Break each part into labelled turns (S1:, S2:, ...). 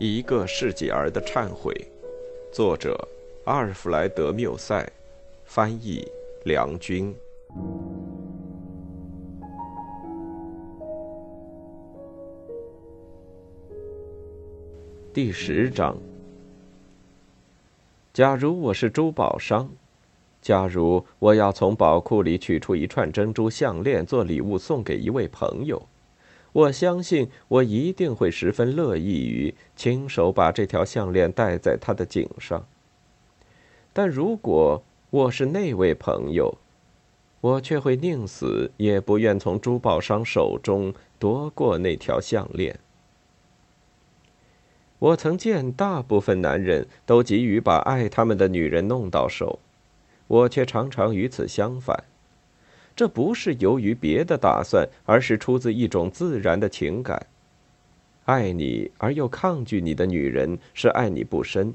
S1: 一个世纪儿的忏悔，作者阿尔弗莱德·缪塞，翻译梁军。第十章。假如我是珠宝商，假如我要从宝库里取出一串珍珠项链做礼物送给一位朋友。我相信，我一定会十分乐意于亲手把这条项链戴在他的颈上。但如果我是那位朋友，我却会宁死也不愿从珠宝商手中夺过那条项链。我曾见大部分男人都急于把爱他们的女人弄到手，我却常常与此相反。这不是由于别的打算，而是出自一种自然的情感。爱你而又抗拒你的女人是爱你不深；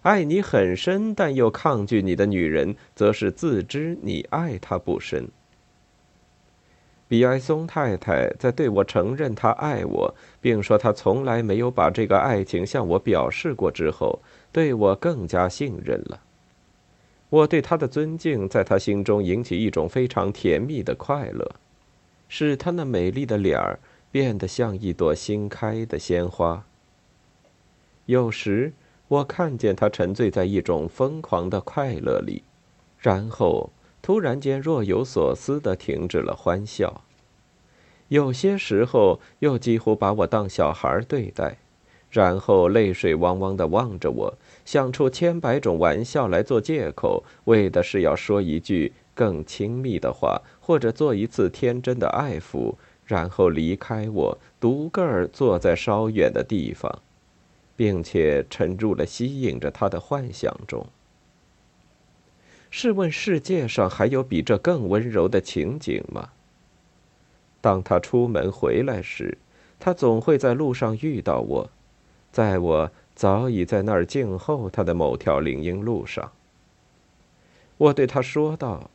S1: 爱你很深但又抗拒你的女人，则是自知你爱她不深。比埃松太太在对我承认她爱我，并说她从来没有把这个爱情向我表示过之后，对我更加信任了。我对她的尊敬，在她心中引起一种非常甜蜜的快乐，使她那美丽的脸儿变得像一朵新开的鲜花。有时，我看见她沉醉在一种疯狂的快乐里，然后突然间若有所思地停止了欢笑；有些时候，又几乎把我当小孩对待。然后泪水汪汪地望着我，想出千百种玩笑来做借口，为的是要说一句更亲密的话，或者做一次天真的爱抚，然后离开我，独个儿坐在稍远的地方，并且沉入了吸引着他的幻想中。试问世界上还有比这更温柔的情景吗？当他出门回来时，他总会在路上遇到我。在我早已在那儿静候他的某条林荫路上，我对他说道：“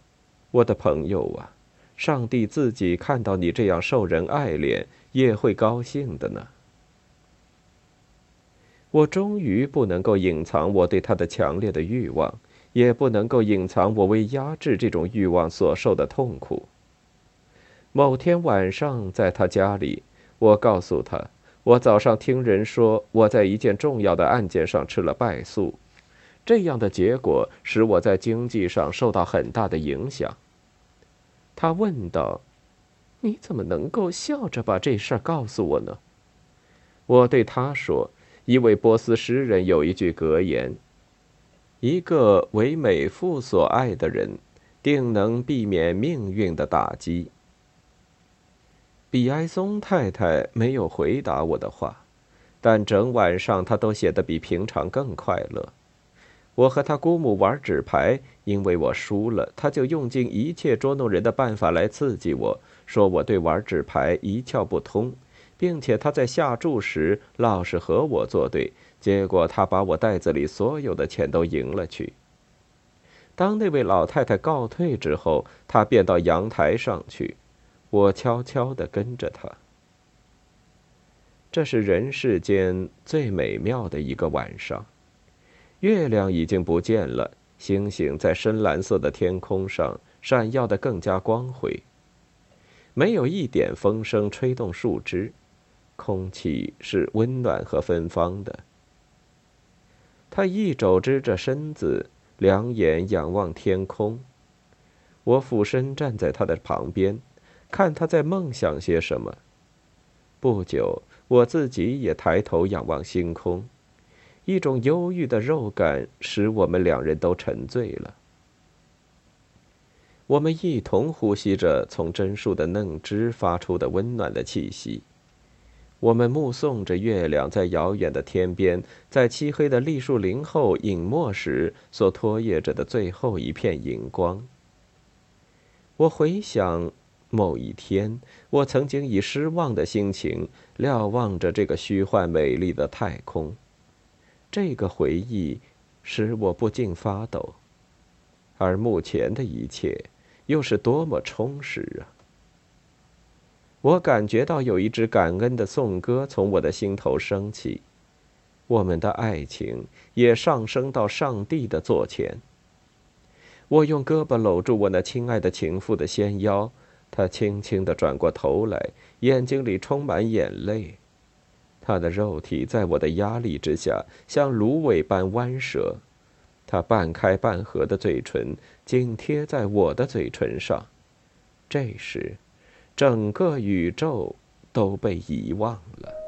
S1: 我的朋友啊，上帝自己看到你这样受人爱怜，也会高兴的呢。”我终于不能够隐藏我对他的强烈的欲望，也不能够隐藏我为压制这种欲望所受的痛苦。某天晚上，在他家里，我告诉他。我早上听人说，我在一件重要的案件上吃了败诉，这样的结果使我在经济上受到很大的影响。他问道：“你怎么能够笑着把这事儿告诉我呢？”我对他说：“一位波斯诗人有一句格言：一个为美妇所爱的人，定能避免命运的打击。”比埃松太太没有回答我的话，但整晚上她都写得比平常更快乐。我和她姑母玩纸牌，因为我输了，她就用尽一切捉弄人的办法来刺激我，说我对玩纸牌一窍不通，并且她在下注时老是和我作对，结果她把我袋子里所有的钱都赢了去。当那位老太太告退之后，她便到阳台上去。我悄悄地跟着他。这是人世间最美妙的一个晚上，月亮已经不见了，星星在深蓝色的天空上闪耀得更加光辉。没有一点风声吹动树枝，空气是温暖和芬芳的。他一肘支着身子，两眼仰望天空。我俯身站在他的旁边。看他在梦想些什么。不久，我自己也抬头仰望星空，一种忧郁的肉感使我们两人都沉醉了。我们一同呼吸着从榛树的嫩枝发出的温暖的气息，我们目送着月亮在遥远的天边，在漆黑的栗树林后隐没时所拖曳着的最后一片荧光。我回想。某一天，我曾经以失望的心情瞭望着这个虚幻美丽的太空，这个回忆使我不禁发抖。而目前的一切又是多么充实啊！我感觉到有一支感恩的颂歌从我的心头升起，我们的爱情也上升到上帝的座前。我用胳膊搂住我那亲爱的情妇的纤腰，他轻轻地转过头来，眼睛里充满眼泪。他的肉体在我的压力之下像芦苇般弯折，他半开半合的嘴唇紧贴在我的嘴唇上。这时，整个宇宙都被遗忘了。